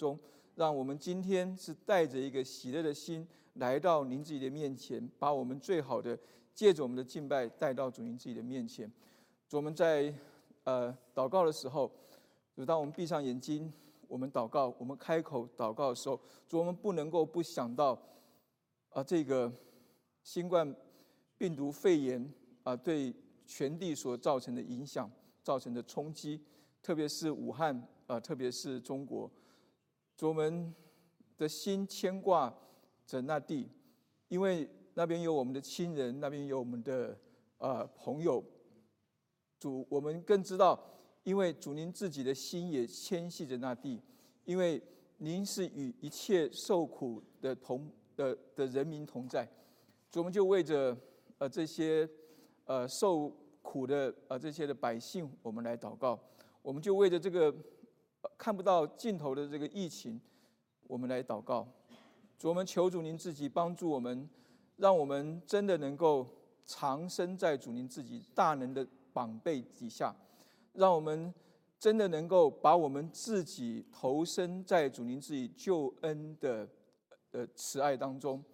中，让我们今天是带着一个喜乐的心来到您自己的面前，把我们最好的借着我们的敬拜带到主您自己的面前。主我们在呃祷告的时候，就当我们闭上眼睛，我们祷告，我们开口祷告的时候，主我们不能够不想到啊这个新冠病毒肺炎啊对全地所造成的影响、造成的冲击，特别是武汉啊，特别是中国。主我们的心牵挂着那地，因为那边有我们的亲人，那边有我们的呃朋友。主，我们更知道，因为主您自己的心也牵系着那地，因为您是与一切受苦的同的的人民同在。主，我们就为着呃这些呃受苦的呃这些的百姓，我们来祷告。我们就为着这个。看不到尽头的这个疫情，我们来祷告，主我们求主您自己帮助我们，让我们真的能够藏身在主您自己大能的膀背底下，让我们真的能够把我们自己投身在主您自己救恩的的慈爱当中，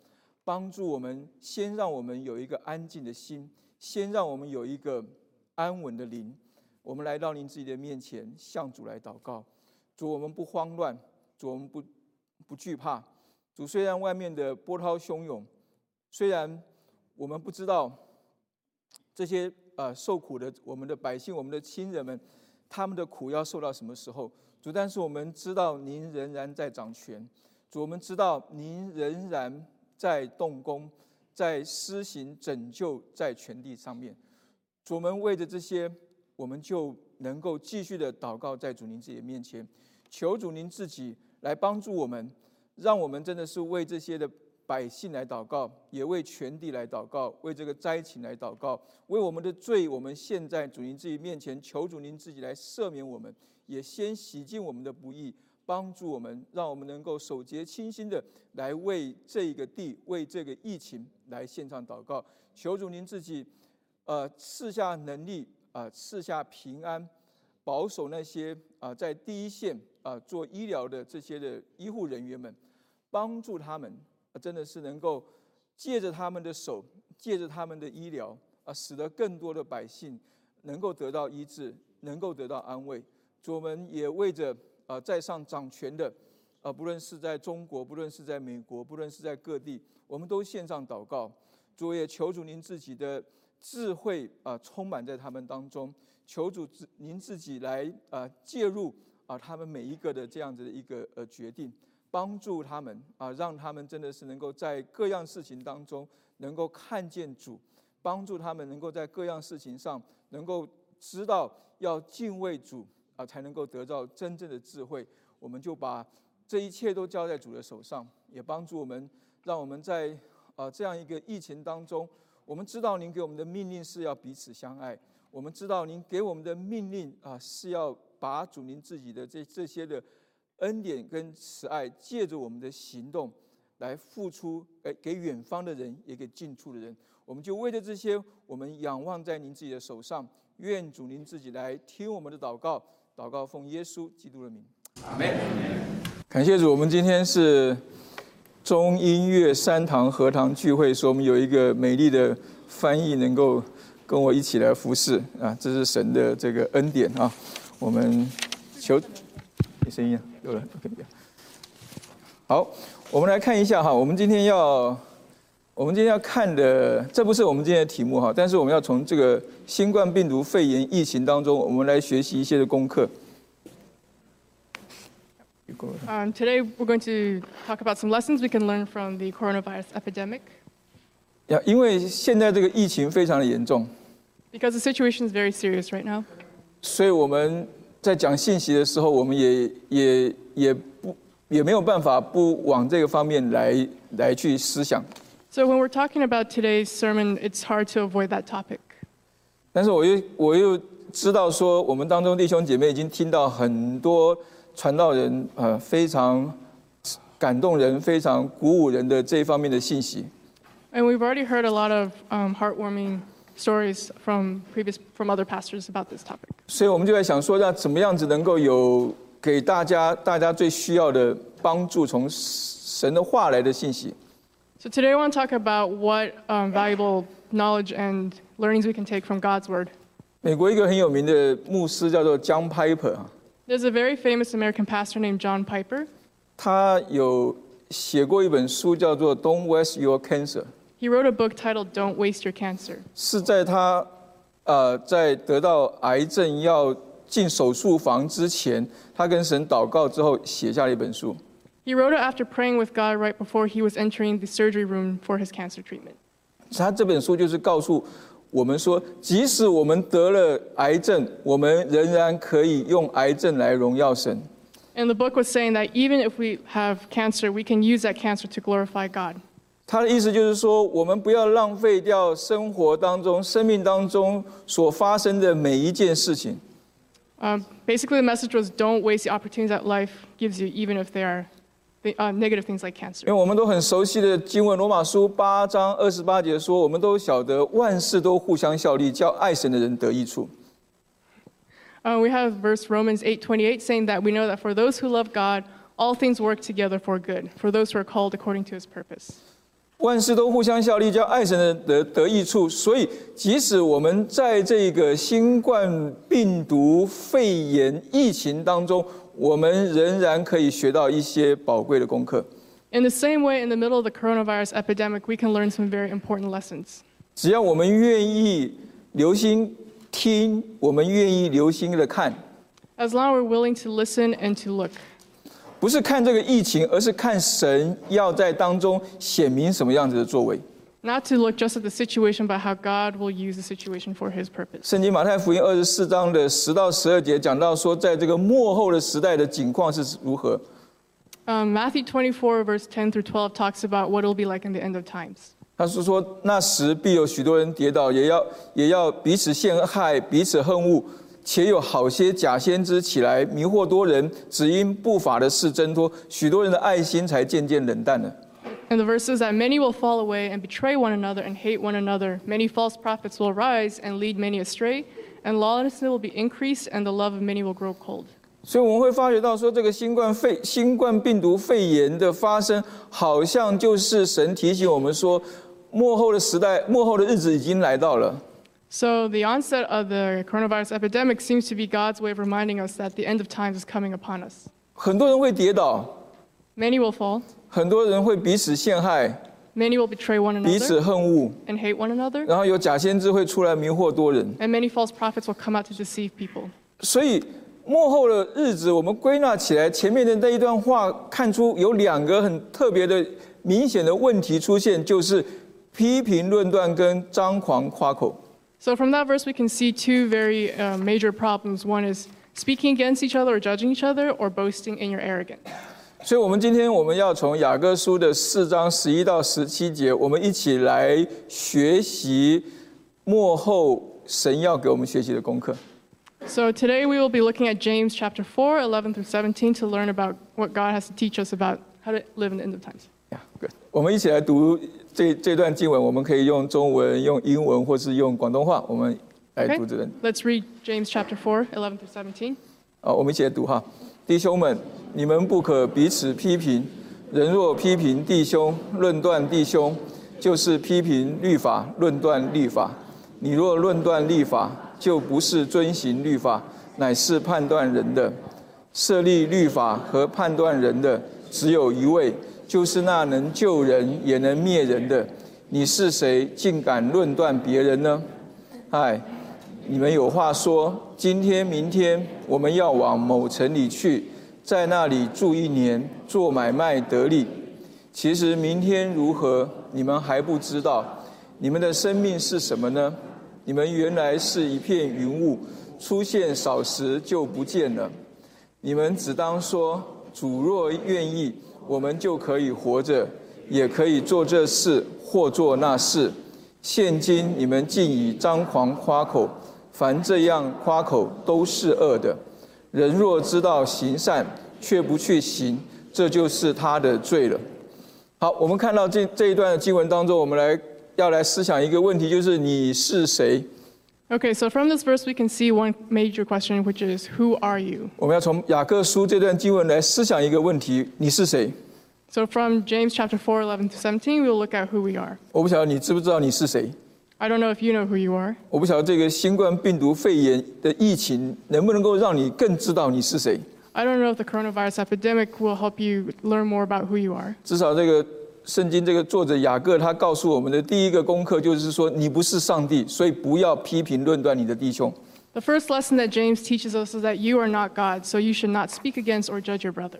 帮助我们先让我们有一个安静的心，先让我们有一个安稳的灵，我们来到您自己的面前，向主来祷告。主，我们不慌乱；主，我们不不惧怕。主，虽然外面的波涛汹涌，虽然我们不知道这些呃受苦的我们的百姓、我们的亲人们，他们的苦要受到什么时候？主，但是我们知道您仍然在掌权。主，我们知道您仍然在动工，在施行拯救在全地上面。主，我们为着这些，我们就能够继续的祷告在主您自己的面前。求主您自己来帮助我们，让我们真的是为这些的百姓来祷告，也为全地来祷告，为这个灾情来祷告，为我们的罪，我们现在主您自己面前求主您自己来赦免我们，也先洗净我们的不义，帮助我们，让我们能够守节清心的来为这个地、为这个疫情来献上祷告。求主您自己，呃，赐下能力啊，赐下平安，保守那些啊在第一线。啊，做医疗的这些的医护人员们，帮助他们啊，真的是能够借着他们的手，借着他们的医疗啊，使得更多的百姓能够得到医治，能够得到安慰。主，我们也为着啊，在上掌权的啊，不论是在中国，不论是在美国，不论是在各地，我们都献上祷告。主也求主您自己的智慧啊，充满在他们当中。求主自您自己来啊，介入。啊，他们每一个的这样子的一个呃决定，帮助他们啊，让他们真的是能够在各样事情当中能够看见主，帮助他们能够在各样事情上能够知道要敬畏主啊，才能够得到真正的智慧。我们就把这一切都交在主的手上，也帮助我们，让我们在啊这样一个疫情当中，我们知道您给我们的命令是要彼此相爱，我们知道您给我们的命令啊是要。把主您自己的这这些的恩典跟慈爱，借着我们的行动来付出，给给远方的人，也给近处的人。我们就为了这些，我们仰望在您自己的手上。愿主您自己来听我们的祷告，祷告奉耶稣基督的名。阿门。感谢主，我们今天是中音乐三堂合堂聚会，说我们有一个美丽的翻译能够跟我一起来服侍啊，这是神的这个恩典啊。我们求，没声音啊，有了，OK，好，我们来看一下哈，我们今天要，我们今天要看的，这不是我们今天的题目哈，但是我们要从这个新冠病毒肺炎疫情当中，我们来学习一些的功课。Um, today we're going to talk about some lessons we can learn from the coronavirus epidemic. 呀，因为现在这个疫情非常的严重。Because the situation is very serious right now. 所以我们在讲信息的时候，我们也也也不也没有办法不往这个方面来来去思想。So when we're talking about today's sermon, it's hard to avoid that topic. 但是我又我又知道说，我们当中弟兄姐妹已经听到很多 传道人呃非常感动人、非常鼓舞人的这一方面的信息。And we've already heard a lot of um, heartwarming stories from previous from other pastors about this topic. 所以我们就在想说，要怎么样子能够有给大家大家最需要的帮助，从神的话来的信息。So today I want to talk about what um, valuable knowledge and learnings we can take from God's Word. 美国一个很有名的牧师叫做 John Piper 啊，There's a very famous American pastor named John Piper. 他有写过一本书叫做《Don't Waste Your Cancer》， He wrote a book titled Don't Waste Your Cancer. 是在他呃在得到癌症要进手术房之前，他跟神祷告之后写下了一本书。 He wrote it after praying with God right before he was entering the surgery room for his cancer treatment. 他这本书就是告诉 我们说，即使我们得了癌症，我们仍然可以用癌症来荣耀神。 And the book was saying that even if we have cancer, we can use that cancer to glorify God. 他的意思就是说，我们不要浪费掉生活当中、生命当中所发生的每一件事情。 Um, basically, the message was don't waste the opportunities that life gives you, even if they are the, uh, negative things like 因 cancer. 因为我们都很熟悉的经文，罗马书八章二十八节说，我们都晓得万事都互相效力，叫爱神的人得益处。Uh, we have verse Romans 8:28 saying that we know that for those who love God, all things work together for good, for those who are called according to His purpose. 万事都互相效力，叫爱神的得得益处。所以，即使我们在这个新冠病毒肺炎疫情当中，我们仍然可以学到一些宝贵的功课。In the same way, in the middle of the coronavirus epidemic, we can learn some very important lessons. 只要我们愿意留心听，我们愿意留心的看，As long as we're willing to listen and to look. 不是看这个疫情，而是看神要在当中显明什么样子的作为。Not to look just at the situation, but how God will use the situation for His purpose. 圣经马太福音二十四章的十到十二节讲到说，在这个末后的时代的景况是如何。Um, Matthew 24, verse 10 through 12, talks about what it'll be like in the end of times. 他是说，那时必有许多人跌倒，也要也要彼此陷害，彼此恨恶，且有好些假先知起来迷惑多人，只因不法的事增多，许多人的爱心才渐渐冷淡了。And the verse says that many will fall away and betray one another and hate one another. Many false prophets will rise and lead many astray, and lawlessness will be increased, and the love of many will grow cold. 所以我们会发觉到说，这个新冠肺新冠病毒肺炎的发生，好像就是神提醒我们说，末后的时代、末后的日子已经来到了。 So the onset of the coronavirus epidemic seems to be God's way of reminding us that the end of times is coming upon us. 很多人会跌倒， Many will fall, 很多人会彼此陷害、 many will betray one 彼 another 此恨恶， and hate one another, 然后有假先知会出来迷惑多人。 and many false prophets will come out to deceive people. 所以幕后的日子，我们归纳起来，前面的那一段话看出有两个很特别的、明显的问题出现，就是批评论断跟张狂夸口。 So from that verse, we can see two very uh, major problems. One is speaking against each other or judging each other, or boasting in your arrogance. 所以，我们今天我们要从雅各书的四章十一到十七节，我们一起来学习幕后神要给我们学习的功课。So today we will be looking at James chapter 4, 11 through 17 to learn about what God has to teach us about how to live in the end of times. Yeah, good. 我们一起来读这这段经文，我们可以用中文、用英文，或是用广东话，我们来.读这段。Let's read James chapter 4, 11 through 17. 好，我们一起来读哈，弟兄们，你们不可彼此批评。人若批评弟兄，论断弟兄，就是批评律法，论断律法。你若论断律法，就不是遵行律法，乃是判断人的。设立律法和判断人的只有一位，就是那能救人也能灭人的。你是谁，竟敢论断别人呢？嗨，你们有话说，今天、明天我们要往某城里去，在那里住一年，做买卖得利。其实明天如何，你们还不知道。你们的生命是什么呢？你们原来是一片云雾，出现少时就不见了。你们只当说：主若愿意，我们就可以活着，也可以做这事或做那事。现今你们竟以张狂夸口，凡这样夸口都是恶的。人若知道行善，却不去行，这就是他的罪了。好，我们看到这这一段的经文当中，我们来要来思想一个问题，就是你是谁？Okay, so from this verse, we can see one major question, which is, Who are you? 我们要从雅各书这段经文来思想一个问题：你是谁？So from James chapter 4, 11 to seventeen, we'll look at who we are. 我不晓得你知不知道你是谁？I don't know if you know who you are. 我不晓得这个新冠病毒肺炎的疫情能不能够让你更知道你是谁？ I don't know if the coronavirus epidemic will help you learn more about who you are. 至少这个圣经这个作者雅各他告诉我们的第一个功课就是说，你不是上帝，所以不要批评论断你的弟兄。 The first lesson that James teaches us is that you are not God, so you should not speak against or judge your brother.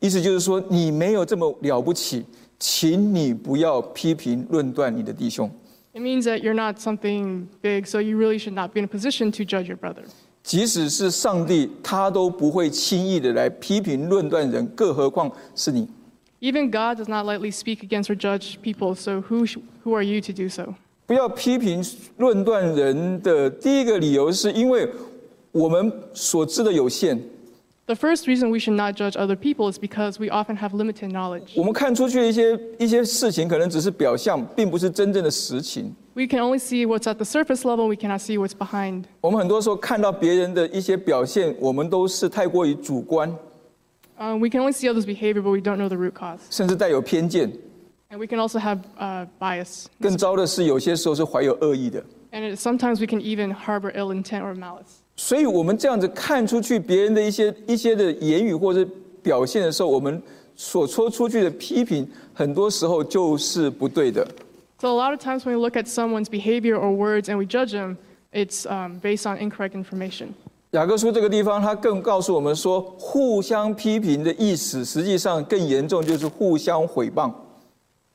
意思就是说，你没有这么了不起，请你不要批评论断你的弟兄。 It means that you're not something big, so you really should not be in a position to judge your brother. 即使是上帝，他都不会轻易的来批评论断人，更何况是你。 Even God does not lightly speak against or judge people, so who, sh- who are you to do so? 不要批评论断人的第一个理由，是因为我们所知的有限， The first reason we should not judge other people is because we often have limited knowledge. 我们看出去的一些一些事情，可能只是表象，并不是真正的实情。 We can only see what's at the surface level, we cannot see what's behind. 我们很多时候看到别人的一些表现，我们都是太过于主观， Uh, we can only see others' behavior, but we don't know the root cause. 甚至带有偏见。 And we can also have uh, bias. 更糟的是，有些时候是怀有恶意的。 And it, sometimes we can even harbor ill intent or malice. 所以，我们这样子看出去别人的一些一些的言语或者表现的时候，我们所说出去的批评，很多时候就是不对的。So a lot of times when we look at someone's behavior or words and we judge them, it's um, based on incorrect information. 雅各书这个地方，他更告诉我们说，互相批评的意思，实际上更严重，就是互相毁谤。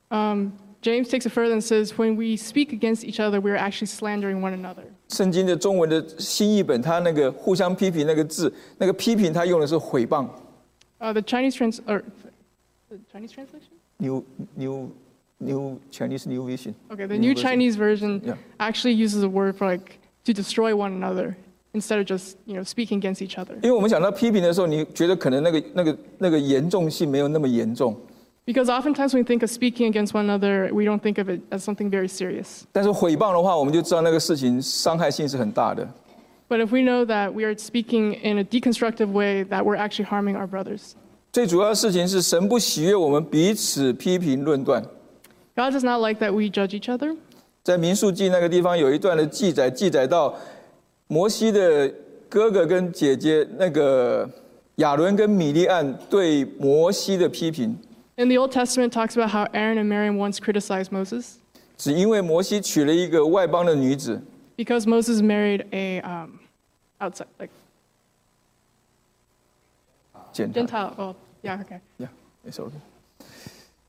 Um, James takes it further and says, when we speak against each other, we're actually slandering one another. 圣经的中文的新译本，它那个互相批评那个字，那个批评，它用的是诽谤。 Uh, the Chinese trans or the Chinese translation? New New New Chinese New Vision。 Okay, the New New version. Chinese version Yeah. actually uses a word for like to destroy one another instead of just you know speaking against each other. 因为我们讲到批评的时候，你觉得可能那个那个那个严重性没有那么严重， Because oftentimes when we think of speaking against one another, we don't think of it as something very serious. But if we know that we are speaking in a deconstructive way, that we're actually harming our brothers. God does not like that we judge each other. 在民数记那个地方有一段的记载，记载到摩西的哥哥跟姐姐那个亚伦跟米利暗对摩西的批评。In the Old Testament, it talks about how Aaron and Miriam once criticized Moses 只因为摩西娶了一个外邦的女子， because Moses married a um, outside like 践踏 Gentile. Oh, yeah, okay. It's okay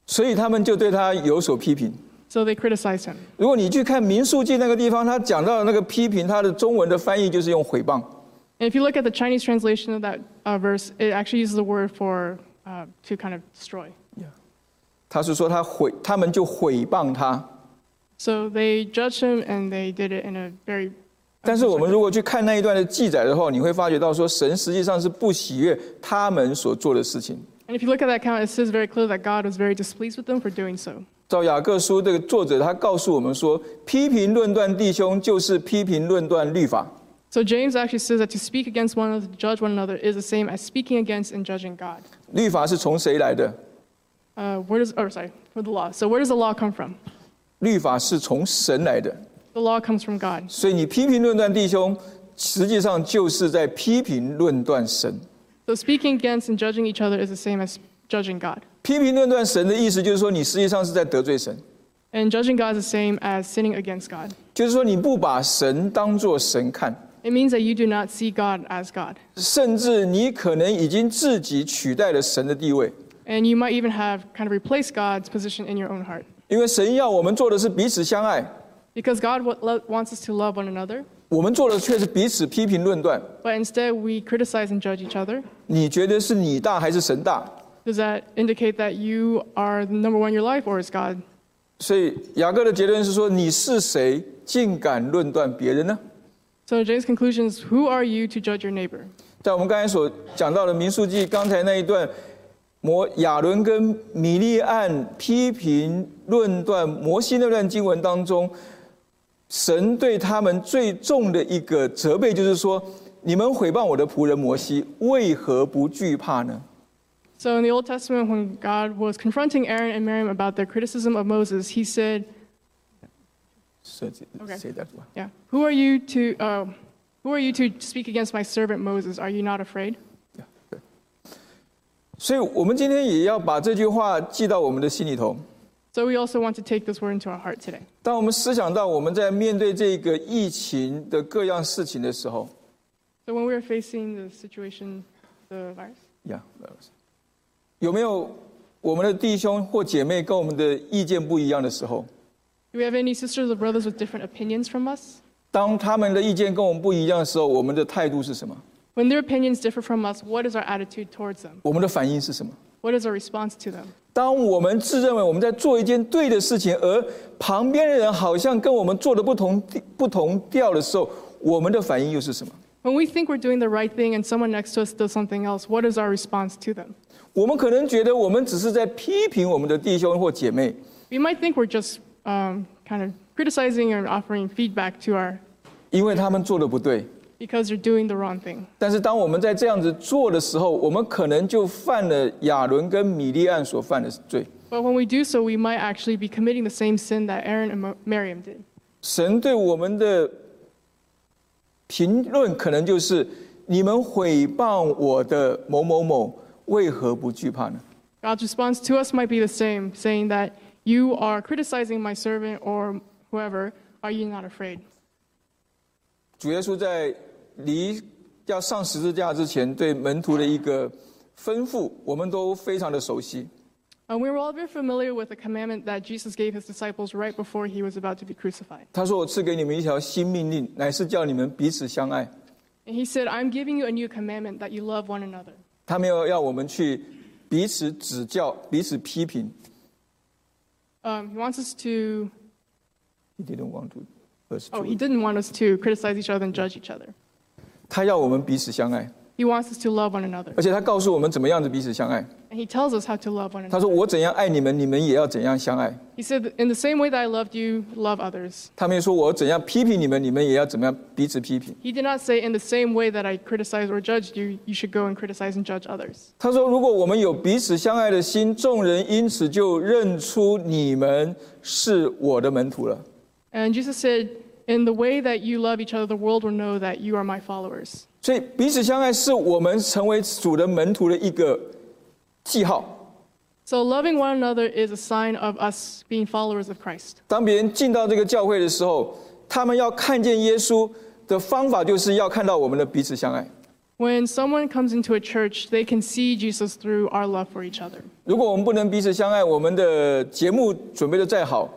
所以他们就对他有所批评。 So they criticized him. 如果你去看民数记那个地方，他讲到的那个批评，他的中文的翻译就是用诽谤。 And if you look at the Chinese translation of that uh, verse, it actually uses the word for uh, to kind of destroy. 他是说他毁，他们就毁谤他。So they judged him and they did it in a very. 但是我们如果去看那一段的记载的话，你会发觉到说，神实际上是不喜悦他们所做的事情。And if you look at that account, it says very clear that God was very displeased with them for doing so. 照雅各书这个作者他告诉我们说，批评论断弟兄就是批评论断律法。So James actually says that to speak against one another, judge one another, is the same as speaking against and judging God. 律法是从谁来的？Uh, where does, or sorry, for the law. So where does the law come from? 律法是从神来的。 The law comes from God. 所以你批评论断弟兄，实际上就是在批评论断神。 So speaking against and judging each other is the same as judging God. 批评论断神的意思就是说，你实际上是在得罪神， And judging God is the same as sinning against God. 就是说你不把神当作神看， It means that you do not see God as God. 甚至你可能已经自己取代了神的地位。 And you might even have kind of replaced God's position in your own heart. 因为神要我们做的是彼此相爱， Because God wa- lo- wants us to love one another, 我们做的却是彼此批评论断。 but instead we criticize and judge each other. 你觉得是你大还是神大？ Does that indicate that you are the number one in your life or is God? 所以雅各的结论是说：你是谁，竟敢论断别人呢？ So James' conclusion is Who are you to judge your neighbor? 在我们刚才所讲到的民数记刚才那一段， 摩亚伦跟米利暗批评论断摩西那段经文当中， 神对他们最重的一个责备就是说：你们毁谤我的仆人摩西，为何不惧怕呢？ So in the Old Testament, when God was confronting Aaron and Miriam about their criticism of Moses, he said, Say Okay. say that one. Yeah, who are you to, uh, who are you to speak against my servant Moses? Are you not afraid? 所以，我们今天也要把这句话记到我们的心里头。So we also want to take this word into our heart today. 当我们思想到我们在面对这个疫情的各样事情的时候，So when we are facing the situation, the virus, Yeah, virus.，有没有我们的弟兄或姐妹跟我们的意见不一样的时候？do we have any sisters or brothers with different opinions from us? 当他们的意见跟我们不一样的时候，我们的态度是什么？When their opinions differ from us, what is our attitude towards them? 我们的反应是什么？ What is our response to them? 当我们自认为我们在做一件对的事情，而旁边的人好像跟我们做的不同不同调的时候，我们的反应又是什么？ When we think we're doing the right thing and someone next to us does something else, what is our response to them? 我们可能觉得我们只是在批评我们的弟兄或姐妹， We might think we're just um, kind of criticizing and offering feedback to our, 因为他们做的不对。 because you're doing the wrong thing. 但是当我们在这样子做的时候，我们可能就犯了亚伦跟米利暗所犯的罪。But when we do so, we might actually be committing the same sin that Aaron and Miriam did. 神对我们的评论可能就是：你们毁谤我的某某某，为何不惧怕呢？God's response to us might be the same, saying that you are criticizing my servant or whoever. Are you not afraid? 主耶稣在离要上十字架之前，对门徒的一个吩咐，我们都非常的熟悉。 Uh, we were all very familiar with the commandment that Jesus gave his disciples right before he was about to be crucified. 他说：“我赐给你们一条新命令，乃是叫你们彼此相爱。 And he said, I'm giving you a new commandment that you love one another. ”他没有要我们去彼此指教、彼此批评。 Um, he wants us to, He didn't want to us oh, to. he didn't want us to criticize each other and judge each other. 他要我们彼此相爱， He wants us to love one another. 而且他告诉我们怎么样子彼此相爱。 And he tells us how to love one 他 another. 说：“我怎样爱你们，你们也要怎样相爱。 He said, In the same way that I loved you, love others. ”他没有说：“我怎样批评你们，你们也要怎么样彼此批评。 He did not say, In the same way that I criticized or judged you, you should go and criticize and judge others. ”他说：“如果我们有彼此相爱的心，众人因此就认出你们是我的门徒了。 And Jesus said, In the way that you love each other, the world will know that you are my followers. ”所以彼此相爱是我们成为主的门徒的一个记号。 So loving one another is a sign of us being followers of Christ. 当别人进到这个教会的时候，他们要看见耶稣的方法，就是要看到我们的彼此相爱。 When someone comes into a church, they can see Jesus through our love for each other. 如果我们不能彼此相爱，我们的节目准备的再好，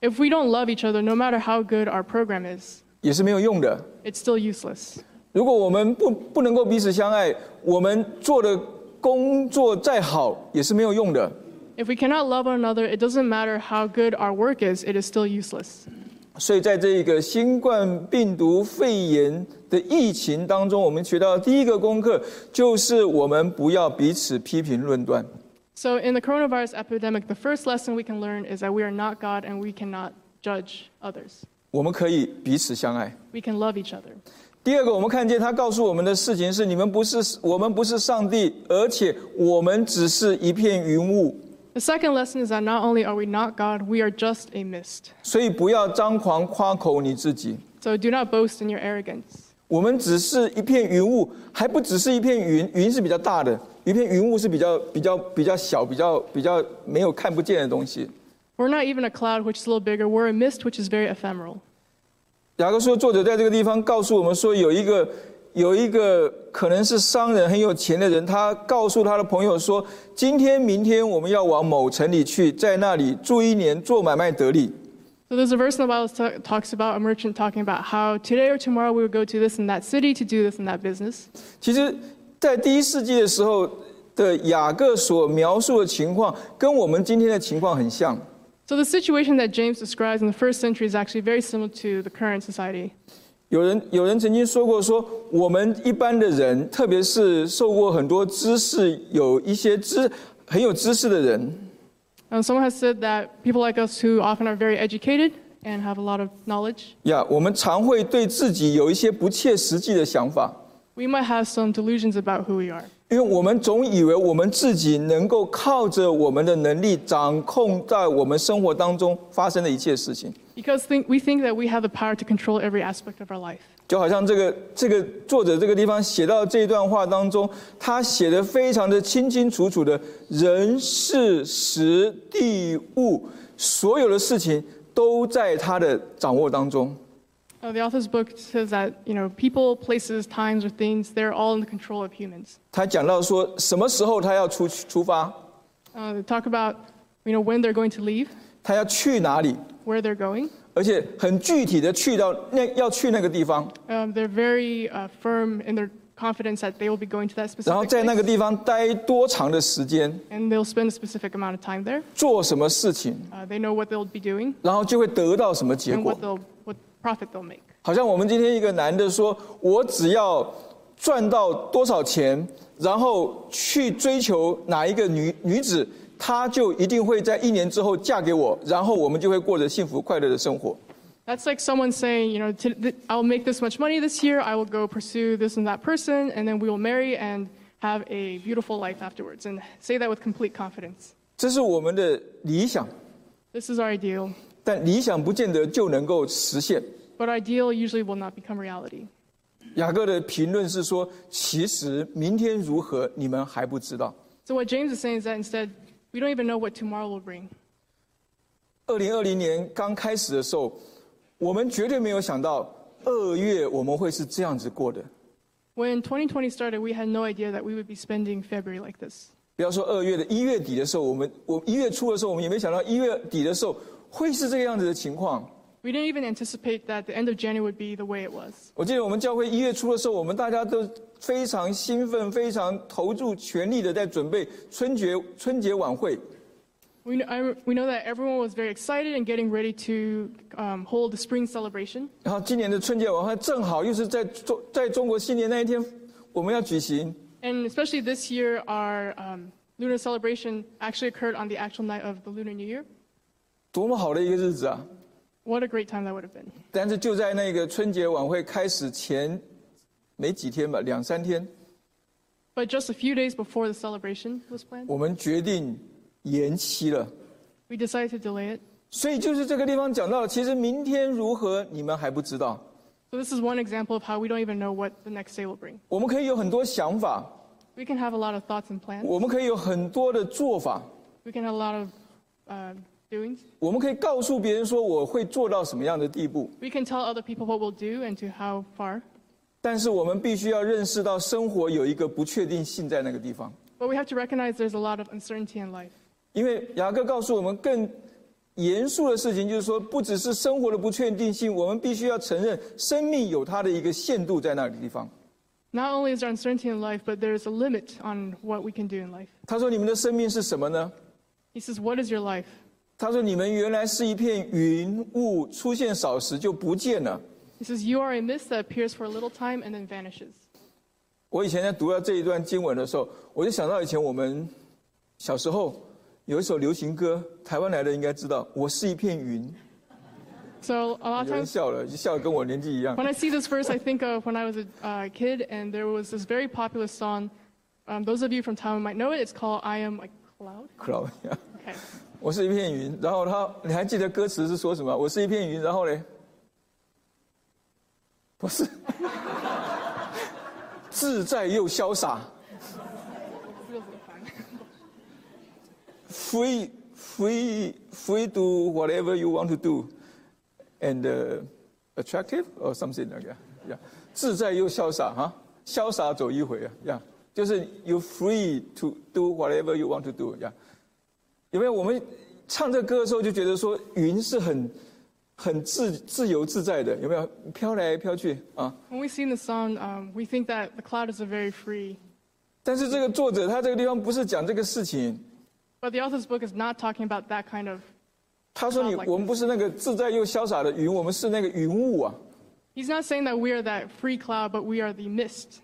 If we don't love each other, no matter how good our program is, 也是没有用的。 it's still useless. 如果我们不不能够彼此相爱，我们做的工作再好也是没有用的。 If we cannot love one another, it doesn't matter how good our work is, it is still useless. 所以，在这个新冠病毒肺炎的疫情当中，我们学到的第一个功课就是我们不要彼此批评论断。 So, in the coronavirus epidemic, the first lesson we can learn is that we are not God and we cannot judge others. 我们可以彼此相爱。 We can love each other. 第二个，我们看见他告诉我们的事情是：你们不是我们不是上帝，而且我们只是一片云雾。 The second lesson is that not only are we not God, we are just a mist. 所以不要张狂夸口你自己。 So, do not boast in your arrogance. 我们只是一片云雾，还不只是一片云，云是比较大的， 一片云雾是比较比较比较小、比较比较没有看不见的东西。We're not even a cloud, which is a little bigger. We're a mist, which is very ephemeral. 雅各书作者在这个地方告诉我们说，有一个有一个可能是商人很有钱的人，他告诉他的朋友说，今天明天我们要往某城里去，在那里住一年，做买卖得利。So, there's a verse in the Bible that talks about a merchant talking about how today or tomorrow we will go to this and that city to do this and that business. 其实，在第一世纪的时候的雅各所描述的情况，跟我们今天的情况很像。So, the situation that James describes in the first century is actually very similar to the current society. 有人有人曾经说过说，我们一般的人，特别是受过很多知识、有一些知很有知识的人，And someone has said that people like us who often are very educated, and have a lot of knowledge. 呀我们常会对自己有一些不切实际的想法，We might have some delusions about who we are 因为我们总以为我们自己能够靠着我们的能力掌控在我们生活当中发生的一切事情。because think, we think that we have the power to control every aspect of our life. 就好像这个这个作者这个地方写到这一段话当中，他写的非常的清清楚楚的，人事时地物，所有的事情都在他的掌握当中。Uh, the author's book says that you know people, places, times, or things they're all in the control of humans. 他讲到说什么时候他要出出发， Uh, they talk about you know when they're going to leave, 他要去哪里， where they're going. 而且很具体的去到那要去那个地方， Um, they're very uh, firm in their confidence that they will be going to that 然后 specific 在那个 place, 地方待多长的时间， and they'll spend a specific amount of time there. 做什么事情， Uh, they know what they'll be doing 然后就会得到什么结 and 果 what。they'll what profit they'll make. 好像我们今天一个男的说，我只要赚到多少钱，然后去追求哪一个女女子，她就一定会在一年之后嫁给我，然后我们就会过着幸福快乐的生活。 That's like someone saying, you know, "T- th- I'll make this much money this year. I will go pursue this and that person, and then we will marry and have a beautiful life afterwards, and say that with complete confidence. 这是我们的理想， This is our ideal, 但理想不见得就能够实现。but ideal usually will not become reality. 雅各的评论是说，其实明天如何，你们还不知道。So what James is saying is that instead, we don't even know what tomorrow will bring. 二零二零年刚开始的时候，我们绝对没有想到二月我们会是这样子过的。When 2020 started, we had no idea that we would be spending February like this. 不要说二月的一月底的时候，我们我一月初的时候，我们也没想到一月底的时候会是这个样子的情况。We didn't even anticipate that the end of January would be the way it was. 我记得我们教会一月初的时候，我们大家都非常兴奋、非常投注全力的在准备春节春节晚会。We know, I, we know that everyone was very excited and getting ready to um, hold the spring celebration. 然后今年的春节晚会正好又是在中在中国新年那一天，我们要举行。And especially this year, our um, lunar celebration actually occurred on the actual night of the Lunar New Year. 多么好的一个日子啊！What a great time that would have been. 但是就在那个春节晚会开始前没几天吧，两三天，But just a few days before the celebration was planned, 我们决定延期了。we decided to delay it. 所以就是这个地方讲到，其实明天如何，你们还不知道。So this is one example of how we don't even know what the next day will bring. 我们可以有很多想法，We can have a lot of thoughts and plans. 我们可以有很多的做法，We can have a lot of uh, doings. 我们可以告诉别人说我会做到什么样的地步。 We can tell other people what we'll do and to how far. 但是我们必须要认识到，生活有一个不确定性在那个地方。 But we have to recognize there's a lot of uncertainty in life. 因为雅各告诉我们更严肃的事情，就是说，不只是生活的不确定性，我们必须要承认，生命有它的一个限度在那个地方。 Not only is there uncertainty in life, but there's a limit on what we can do in life. 他说：“你们的生命是什么呢？” He says, What is your life? 他说：“你们原来是一片云雾，出现少时就不见了。He says, You are a mist that appears for a little time and then vanishes. ”我以前在读到这一段经文的时候，我就想到以前我们小时候有一首流行歌，台湾来的应该知道，“我是一片云 So a ”，lot of times 笑了，就笑得跟我年纪一样。when I see this verse, I think of when I was a uh, kid and there was this very popular song. Um, those of you from Taiwan might know it. It's called I Am a Cloud. cloud，Okay. 我是一片云。然后他，你还记得歌词是说什么？我是一片云，然后嘞，不是，自在又潇洒，free free free do whatever you want to do, and、attractive or something like that. Yeah，自在又潇洒哈，潇洒走一回啊，Yeah，就是 you free to do whatever you want to do. Yeah. 有没有？我们唱这歌的时候就觉得说，云是很很自自由自在的，有没有？飘来飘去啊！When we sing the song, um, we think that the cloud is a very free. 但是这个作者他这个地方不是讲这个事情，But the author's book is not talking about that kind of. 他说你我们不是那个自在又潇洒的云，我们是那个云雾啊。He's not saying that we are that free cloud, but we are the mist.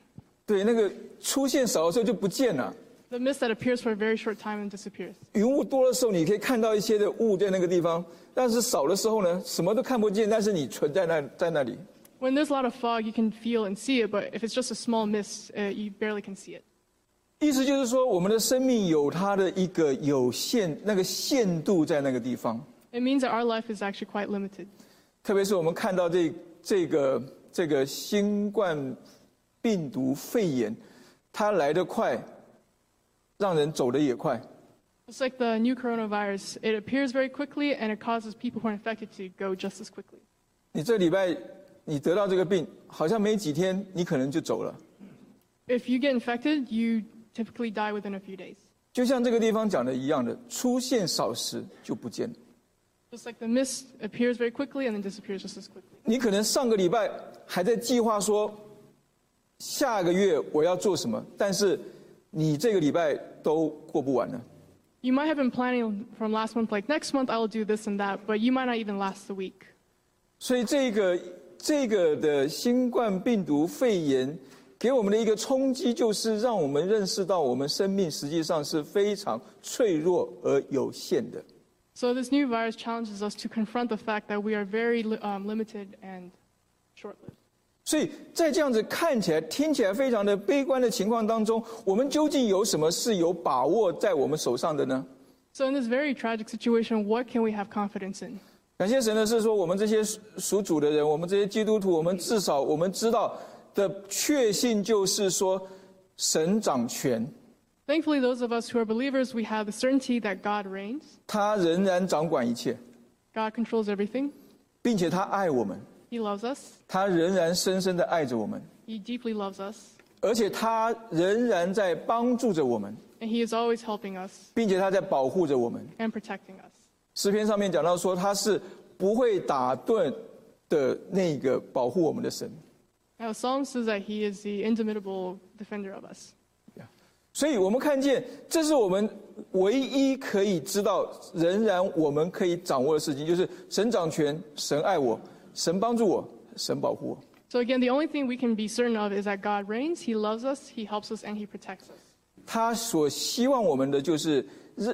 对，那个出现少的时候就不见了。The mist that appears for a very short time and disappears. 云雾多的时候，你可以看到一些的雾在那个地方；但是少的时候呢，什么都看不见，但是你存在那在那里。When there's a lot of fog, you can feel and see it, but if it's just a small mist, uh, you barely can see it. 意思就是说，我们的生命有它的一个有限那个限度在那个地方。It means that our life is actually quite limited. 特别是我们看到这这个这个新冠病毒肺炎，它来得快，让人走得也快。 It's like the new coronavirus. It appears very quickly and it causes people who are infected to go just as quickly. 你这礼拜你得到这个病，好像没几天，你可能就走了。 If you get infected, you typically die within a few days. 就像这个地方讲的一样的，出现少时就不见了。 Just like the mist appears very quickly and then disappears just as quickly. 你可能上个礼拜还在计划说下个月我要做什么，但是 你这个礼拜都过不完呢。You might have been planning from last month, like next month I will do this and that, but you might not even last the week. 所以这个这个的新冠病毒肺炎给我们的一个冲击，就是让我们认识到我们生命实际上是非常脆弱而有限的。So this new virus challenges us to confront the fact that we are very um, limited and short-lived. 所以在这样子看起来、听起来非常的悲观的情况当中，我们究竟有什么是有把握在我们手上的呢？ So in this very tragic situation, what can we have confidence in? 感谢神的是说，我们这些属属主的人，我们这些基督徒，我们至少我们知道的确信就是说，神掌权， Thankfully, those of us who are believers, we have the certainty that God reigns, 他仍然掌管一切， God controls everything, 并且他爱我们， He loves us, 他仍然深深的爱着我们， He deeply loves us, 而且他仍然在帮助着我们， and He is always helping us 并且他在保护着我们。 and protecting us. 诗篇上面讲到说，他是不会打盹的那个保护我们的神。 Now, Psalm says that He is the indomitable defender of us. 所以我们看见，这是我们唯一可以知道，仍然我们可以掌握的事情，就是神掌权，神爱我， 神帮助我，神保护我。 So again, the only thing we can be certain of is that God reigns, He loves us, He helps us, and He protects us. 他所希望我们的，就是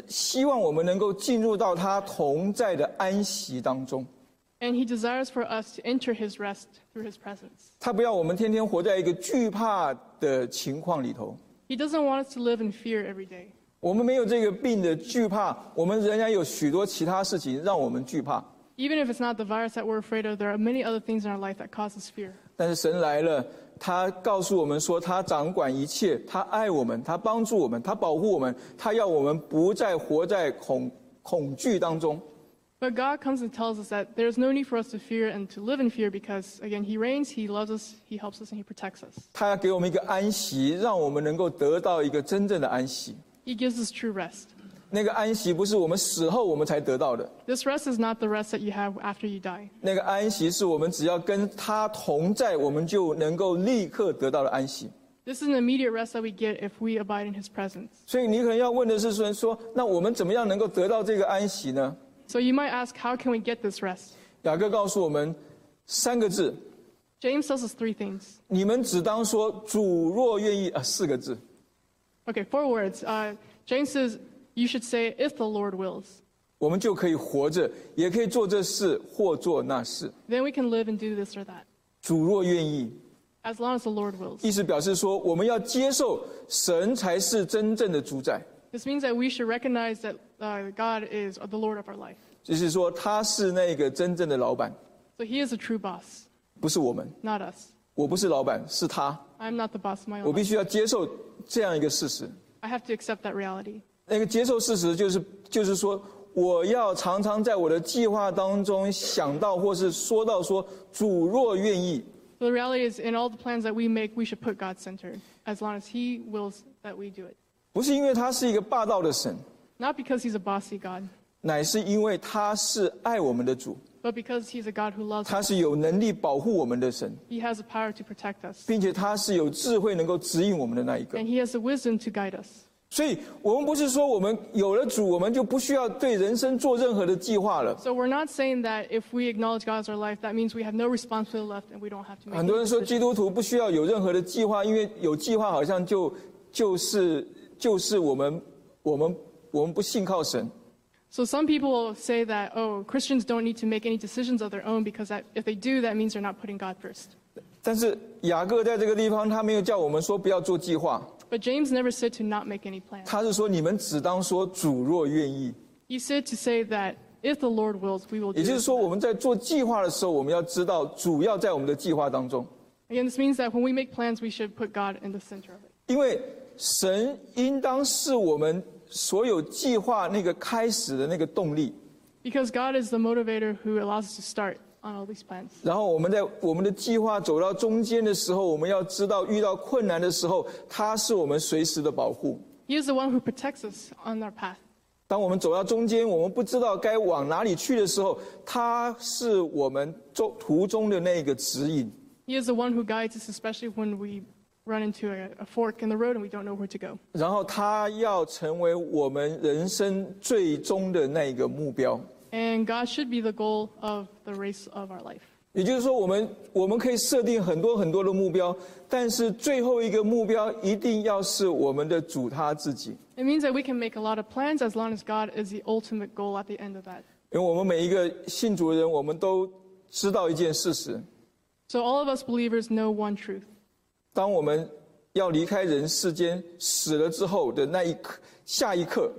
希望我们能够进入到他同在的安息当中。 And He desires for us to enter His rest through His presence. 他不要我们天天活在一个惧怕的情况里头。 He doesn't want us to live in fear every day. 我们没有这个病的惧怕，我们仍然有许多其他事情让我们惧怕。 Even if it's not the virus that we're afraid of, there are many other things in our life that cause us fear. 但是神来了，他告诉我们说，他掌管一切，他爱我们，他帮助我们，他保护我们，他要我们不再活在恐恐惧当中。 But God comes and tells us that there's no need for us to fear and to live in fear because, again, He reigns, He loves us, He helps us, and He protects us. 他要给我们一个安息，让我们能够得到一个真正的安息。 He gives us true rest. 那个安息不是我们死后我们才得到的， This rest is not the rest that you have after you die. 那个安息是我们只要跟他同在，我们就能够立刻得到的安息。 This is an immediate rest that we get if we abide in His presence. 所以你可能要问的是说，说那我们怎么样能够得到这个安息呢？ So you might ask, how can we get this rest? 雅各告诉我们三个字， James tells us three things. 你们只当说主若愿意啊，四个字。 Okay, four words. Uh, James says, you should say, if the Lord wills. 我们就可以活着，也可以做这事或做那事。 Then we can live and do this or that, 主若愿意， as long as the Lord wills. 意思表示说，我们要接受神才是真正的主宰， This means that we should recognize that uh, God is the Lord of our life. 就是说他是那个真正的老板， So He is a true boss, 不是我们。 not us. 我不是老板，是他。 I'm not the boss of my 我 own 必 life. 须要接受这样一个事实。 I have to accept that reality. 那个接受事实就是，就是说，我要常常在我的计划当中想到，或是说到说，主若愿意，So the reality is, in all the plans that we make, we should put God centered, as long as He wills that we do it. 不是因为他是一个霸道的神，Not because He's a bossy God, 乃是因为他是爱我们的主，but because He's a God who loves 他是有能力保护我们的神，He has the power to protect us, 并且他是有智慧能够指引我们的那一个 and。He has the wisdom to guide us. 所以，我们不是说我们有了主，我们就不需要对人生做任何的计划了。So we're not saying that if we acknowledge God as our life, that means we have no responsibility left and we don't have to 很多人说基督徒不需要有任何的计划，因为有计划好像就就是就是我们我们我们不信靠神。So some people say that, oh, Christians don't need to make any decisions of their own because that, if they do, that means they're not putting God first. 但是雅各在这个地方，他没有叫我们说不要做计划，But James never said to not make any plans. 他是说你们只当说主若愿意。 He said to say that if the Lord wills, we will do 也就是 it. 说，我们在做计划的时候，我们要知道主要在我们的计划当中， Again, this means that when we make plans, we should put God in the center of it. 因为神应当是我们所有计划那个开始的那个动力。 Because God is the motivator who allows us to start 然后我们在我们的计划走到中间的时候，我们要知道遇到困难的时候，他是我们随时的保护。He is the one who protects us on our path. 当我们走到中间，我们不知道该往哪里去的时候，他是我们中途中的那个指引。He is the one who guides us, especially when we run into a, a fork in the road and we don't know where to go. 然后他要成为我们人生最终的那个目标。And God should be the goal of the race of our life. 也就是说，我们我们可以设定很多很多的目标，但是最后一个目标一定要是我们的主他自己。 It means that we can make a lot of plans as long as God is the ultimate goal at the end of that. 因为我们每一个信主的人，我们都知道一件事实： So all of us believers know one truth. 当我们要离开人世间死了之后的那一刻，下一刻，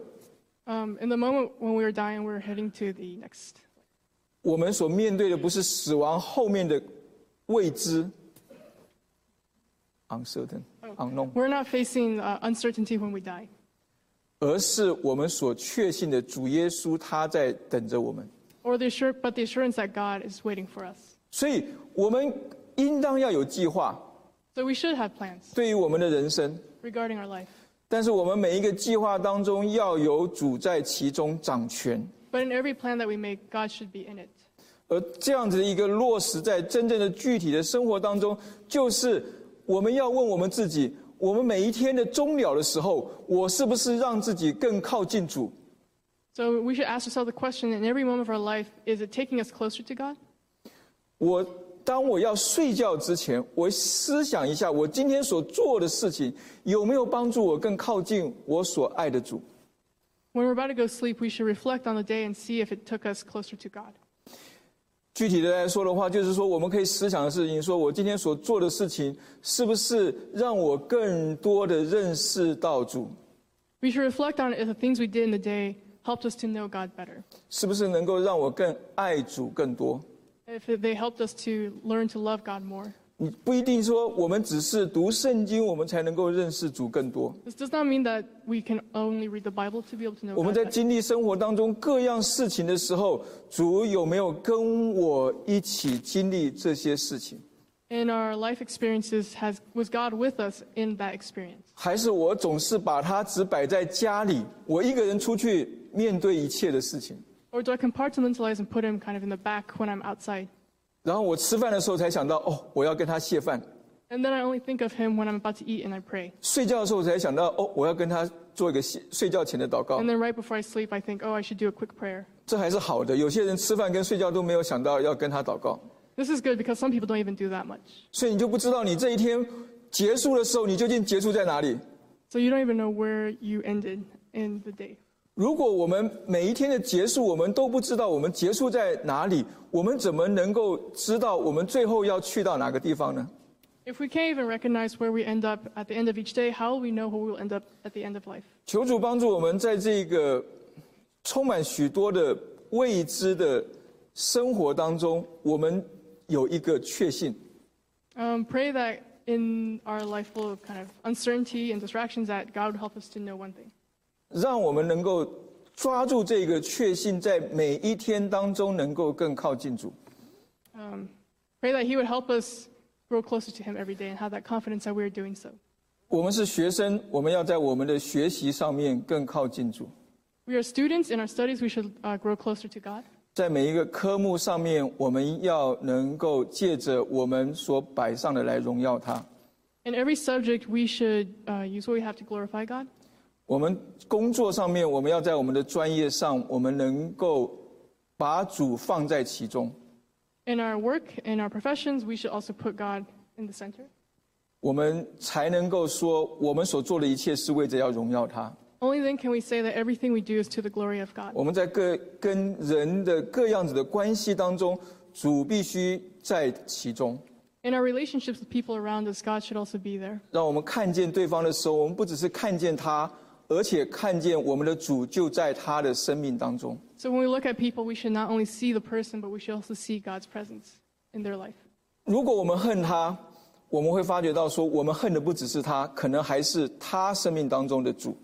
Um, in the moment when we are dying, we're heading to the next. 我们所面对的不是死亡后面的未知 （uncertain、unknown）， We're not facing uh, uncertainty when we die, 而是我们所确信的主耶稣他在等着我们。 or the assur- but the assurance that God is waiting for us. 所以，我们应当要有计划， So we should have plans 对于我们的人生。 regarding our life. 但是，我们每一个计划当中要有主在其中掌权。But in every plan that we make, God should be in it. 而这样子的一个落实在真正的具体的生活当中，就是我们要问我们自己：我们每一天的终了的时候，我是不是让自己更靠近主？So we should ask ourselves the question in every moment of our life is it taking us closer to God? 我当我要睡觉之前，我思想一下，我今天所做的事情有没有帮助我更靠近我所爱的主？When we're about to go sleep, we should reflect on the day and see if it took us closer to God. 具体的来说的话，就是说我们可以思想的事情，说我今天所做的事情，是不是让我更多的认识到主？We should reflect on if the things we did in the day helped us to know God better. 是不是能够让我更爱主更多？If they helped us to learn to love God more. 你不一定说我们只是读圣经，我们才能够认识主更多。 This does not mean that we can only read the Bible to be able to know 我们 God 在 better. 经历生活当中各样事情的时候，主有没有跟我一起经历这些事情？ In our life experiences, has was God with us in that experience? 还是我总是把它只摆在家里，我一个人出去面对一切的事情？ Or do I compartmentalize and put him kind of in the back when I'm outside? 然后我吃饭的时候才想到，哦，我要跟他谢饭； And then I only think of him when I'm about to eat and I pray. 睡觉的时候才想到，哦，我要跟他做一个谢睡觉前的祷告 And。then right before I sleep, I think, oh, I should do a quick prayer. 这还是好的。有些人吃饭跟睡觉都没有想到要跟他祷告， This is good because some people don't even do that much. 所以你就不知道你这一天结束的时候，你究竟结束在哪里。 So you don't even know where you ended in the day. 如果我们每一天的结束，我们都不知道我们结束在哪里，我们怎么能够知道我们最后要去到哪个地方呢？If we can't even recognize where we end up at the end of each day, how will we know where we will end up at the end of life? 求主帮助我们，在这个充满许多的未知的生活当中，我们有一个确信，Um, pray that in our life full of kind of uncertainty and distractions, that God would help us to know one thing. 让我们能够抓住这个确信，在每一天当中能够更靠近主。 Um, pray that He would help us grow closer to Him every day and have that confidence that we are doing so. 我们是学生，我们要在我们的学习上面更靠近主， We are students. In our studies, we should uh, grow closer to God. 在每一个科目上面，我们要能够借着我们所摆上的来荣耀他。 In every subject, we should uh, use what we have to glorify God. 我们工作上面，我们要在我们的专业上，我们能够把主放在其中。In our work, in our professions, we should also put God in the center. 我们才能够说我们所做的一切是为着要荣耀他。Only then can we say that everything we do is to the glory of God. 我们在各跟人的各样子的关系当中，主必须在其中。In our relationships with people around us, God should also be there. 让我们看见对方的时候，我们不只是看见他，而且看见我们的主就在他的生命当中。So when we look at people, we should not only see the person, but we should also see God's presence in their life. 如果我们恨他，我们会发觉到说，我们恨的不只是他，可能还是他生命当中的主。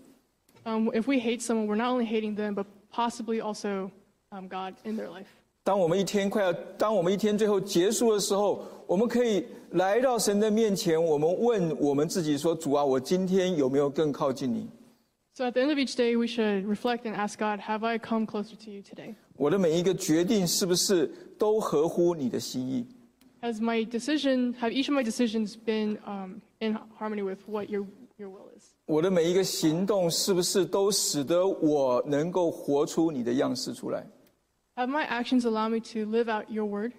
Um, if we hate someone, we're not only hating them, but possibly also um, God in their life. 当我们一天快要，当我们一天最后结束的时候，我们可以来到神的面前，我们问我们自己说：“主啊，我今天有没有更靠近你？So at the end of each day, we should reflect and ask God, Have I come closer to you today? 我的每一个决定是不是都合乎你的心意？ Has my decision, have each of my decisions been um, in harmony with what your, your will is? 我的每一个行动是不是都使得我能够活出你的样式出来？ Have my actions allowed me to live out your word?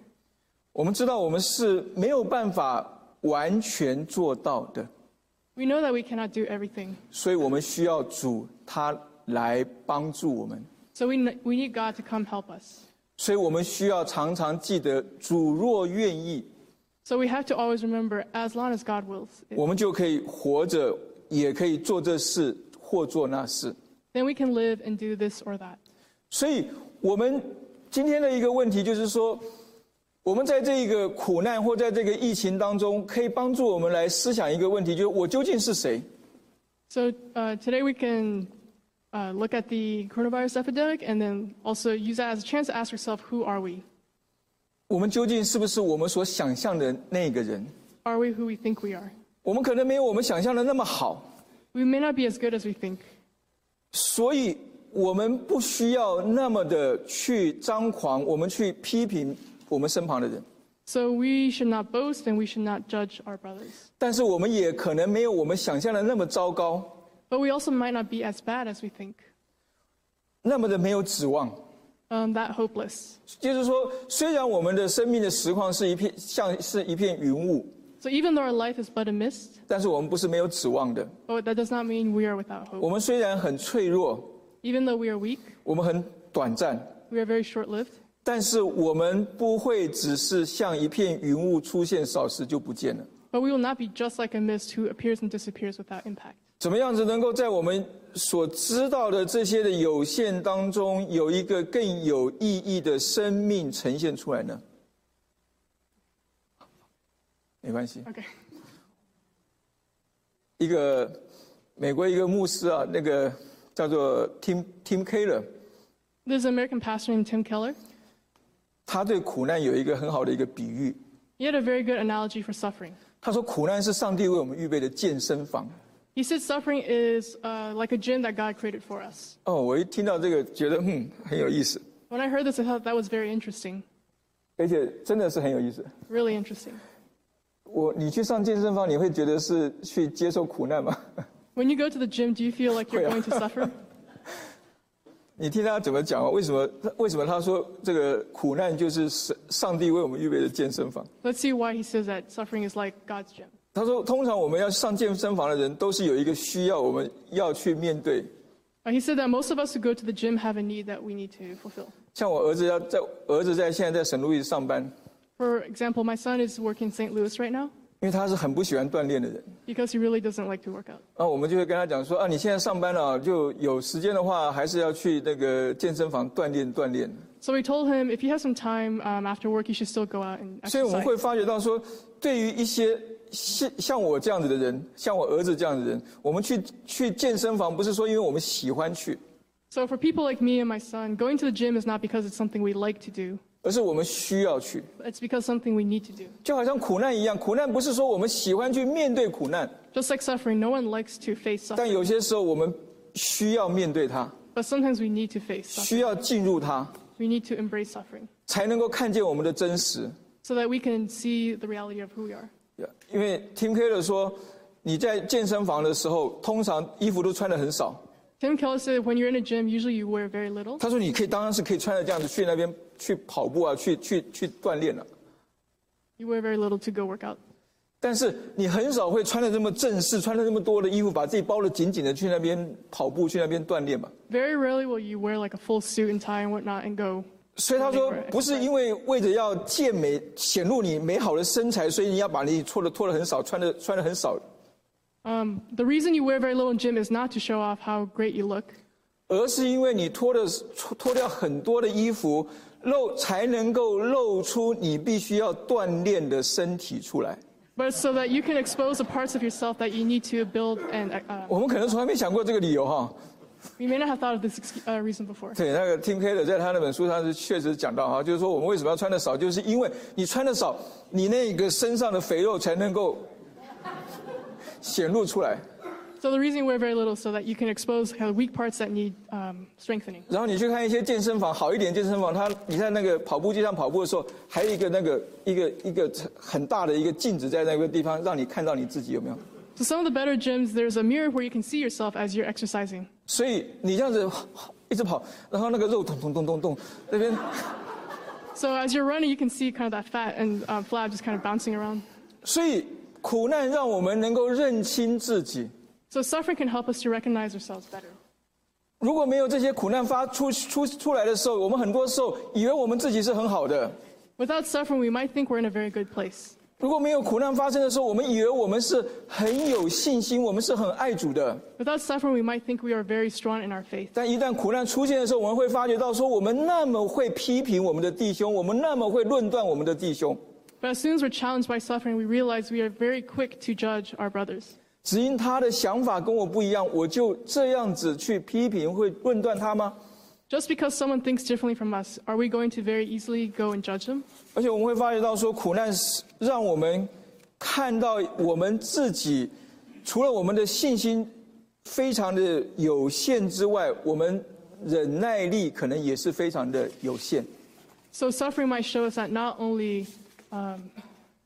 我们知道我们是没有办法完全做到的， We know that we cannot do everything. 所以我们需要主他来帮助我们。 So we, ne- we need God to come help us. 所以我们需要常常记得，主若愿意， So we have to always remember, as long as God wills, it, 我们就可以活着，也可以做这事或做那事。 then we can live and do this or that. 所以，我们今天的一个问题就是说， 我们在这一个苦难或在这个疫情当中，可以帮助我们来思想一个问题，就是我究竟是谁？So uh, today we can uh, look at the coronavirus epidemic and then also use that as a chance to ask ourselves, who are we? 我们究竟是不是我们所想象的那个人？Are we who we think we are? 我们可能没有我们想象的那么好，We may not be as good as we think. 所以我们不需要那么的去张狂，我们去批评我们身旁的人。So we should not boast and we should not judge our brothers. 但是我们也可能没有我们想象的那么糟糕，But we also might not be as bad as we think, 那么的没有指望。um, that hopeless. 就是说，虽然我们的生命的实况是一片像是一片云雾，So even though our life is but a mist, 但是我们不是没有指望的。but that does not mean we are without hope. 我们虽然很脆弱，Even though we are weak, 我们很短暂，we are very short-lived. 但是我们不会只是像一片云雾出现少时就不见了。But we will not be just like a mist who appears and disappears without impact. 怎么样子能够在我们所知道的这些的有限当中，有一个更有意义的生命呈现出来呢？没关系，Okay. 一个美国一个牧师啊，那个叫做 Tim Tim Keller，There's an American pastor named Tim Keller. 他对苦难有一个很好的一个比喻。 He had a very good analogy for suffering. 他说，苦难是上帝为我们预备的健身房。 He said suffering is uh, like a gym that God created for us. 哦，我一听到这个，觉得嗯很有意思， When I heard this, I thought that was very interesting. 而且真的是很有意思。 Really interesting. 我你去上健身房，你会觉得是去接受苦难吗？ When you go to the gym, do you feel like you're Yeah. going to suffer? 你听他怎么讲啊？为什么为什么他说这个苦难就是上上帝为我们预备的健身房？Let's see why he says that suffering is like God's gym. 他说，通常我们要上健身房的人，都是有一个需要，我们要去面对。Uh, he said that most of us who go to the gym have a need that we need to fulfill. 像我儿子要在儿子在现在在圣路易上班，For example, my son is working in St. Louis right now 因为他是很不喜欢锻炼的人。 because he really doesn't like to work out. 啊，我们就会跟他讲说啊，你现在上班了，就有时间的话，还是要去那个健身房锻炼锻炼。 So we told him if you have some time um, after work, you should still go out and 所以我们 exercise. 会发觉到说，对于一些像像我这样子的人，像我儿子这样子的人，我们去去健身房，不是说因为我们喜欢去， So for people like me and my son, going to the gym is not because it's something we like to do. 而是我们需要去。It's because something we need to do. 就好像苦难一样，苦难不是说我们喜欢去面对苦难，Just like suffering, no one likes to face 但 suffering. 但有些时候我们需要面对它，But sometimes we need to face suffering. 需要进入它，We need to embrace suffering 才能够看见我们的真实。so that we can see the reality of who we are. 因为 Tim Keller 说，你在健身房的时候，通常衣服都穿的很少。Tim Keller said when you're in a gym, usually you wear very little. 他说你可以当然是可以穿着这样子去那边去跑步啊，去去去锻炼了、You wear very little to go work out. 但是你很少会穿的这么正式，穿的这么多的衣服，把自己包得紧紧的去那边跑步，去那边锻炼吧。Very rarely will you wear like a full suit and tie and whatnot and go. 所以他说不是因为为着要健美显露你美好的身材，所以你要把你脱的脱的很少，穿的穿的很少，Um, the reason you wear very little in gym is not to show off how great you look, 而是因为你脱的脱脱掉很多的衣服，露才能够露出你必须要锻炼的身体出来。but so that you can expose the parts of yourself that you need to build. And uh, 我们可能从来没想过这个理由哈。we may not have thought of this uh, reason before. 对，那个 Tim Keller 在他那本书上是确实讲到哈，就是说我们为什么要穿的少，就是因为你穿的少，你那个身上的肥肉才能够显露出来。So the reason you wear very little is so that you can expose kind of weak parts that need um, strengthening. 然后你去看一些健身房，好一点的健身房，它你在那个跑步机上跑步的时候，还有一个那个一个一个很大的一个镜子在那个地方，让你看到你自己有没有。 So some of the better gyms, there's a mirror where you can see yourself as you're exercising. 所以你这样子一直跑，然后那个肉咚咚咚咚咚，那边 So as you're running, you can see kind of that fat and um, flab just kind of bouncing around. 所以苦难让我们能够认清自己。 So suffering can help us to recognize ourselves better. 如果没有这些苦难发出出出来的时候，我们很多时候以为我们自己是很好的； Without suffering, we might think we're in a very good place. 如果没有苦难发生的时候，我们以为我们是很有信心，我们是很爱主的。 Without suffering, we might think we are very strong in our faith. 但一旦苦难出现的时候，我们会发觉到说，我们那么会批评我们的弟兄，我们那么会论断我们的弟兄， But as soon as we're challenged by suffering, we realize we are very quick to judge our brothers. 只因他的想法跟我不一样，我就这样子去批评，会论断他吗？Just because someone thinks differently from us, are we going to very easily go and judge them? 而且我们会发觉到说，苦难是让我们看到我们自己，除了我们的信心非常的有限之外，我们忍耐力可能也是非常的有限。So suffering might show us that not only um,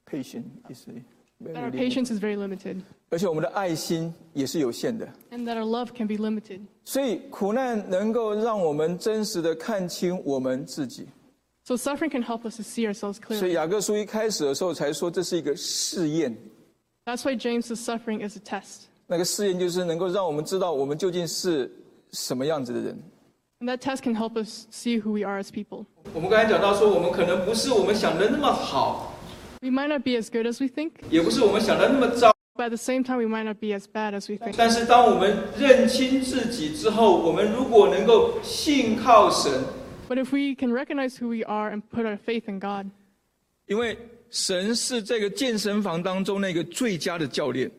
Patience is very that our patience is very limited, 而且我们的爱心也是有限的。and that our love can be limited. 所以苦难能够让我们真实的看清我们自己。So suffering can help us to see ourselves clearly. 以雅各书一开始的时候才说这是一个试验，That's why James says suffering is a test. 那个试验就是能够让我们知道我们究竟是什么样子的人。And that test can help us see who we are as people. 我们刚才讲到说，我们可能不是我们想的那么好，We might not be as good as we think, 也不是我们想的那么糟。but at the same time, we might not be as bad as we think. 但是当我们认清自己之后，我们如果能够信靠神， But if we can recognize who we are and put our faith in God, 因为神是这个健身房当中那个最佳的教练。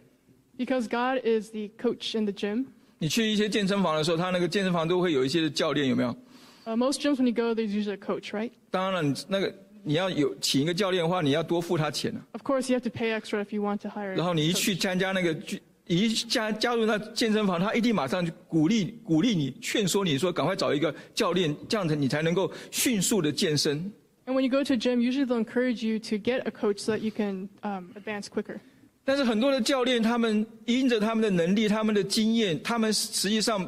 because God is the coach in the gym. 你去一些健身房的时候，他那个健身房都会有一些的教练，有没有？ Uh, most gyms, when you go, there's usually a coach, right? 当然了，你那个 你要有请一个教练的话，你要多付他钱啊。Of course, you have to pay extra if you want to hire. 然后你一.去参加那个聚，一加加入那健身房，他一定马上就鼓励鼓励你，劝说你说赶快找一个教练，这样子你才能够迅速的健身。And when you go to gym, usually they'll encourage you to get a coach so that you can um, advance quicker. 但是很多的教练，他们因着他们的能力、他们的经验，他们实际上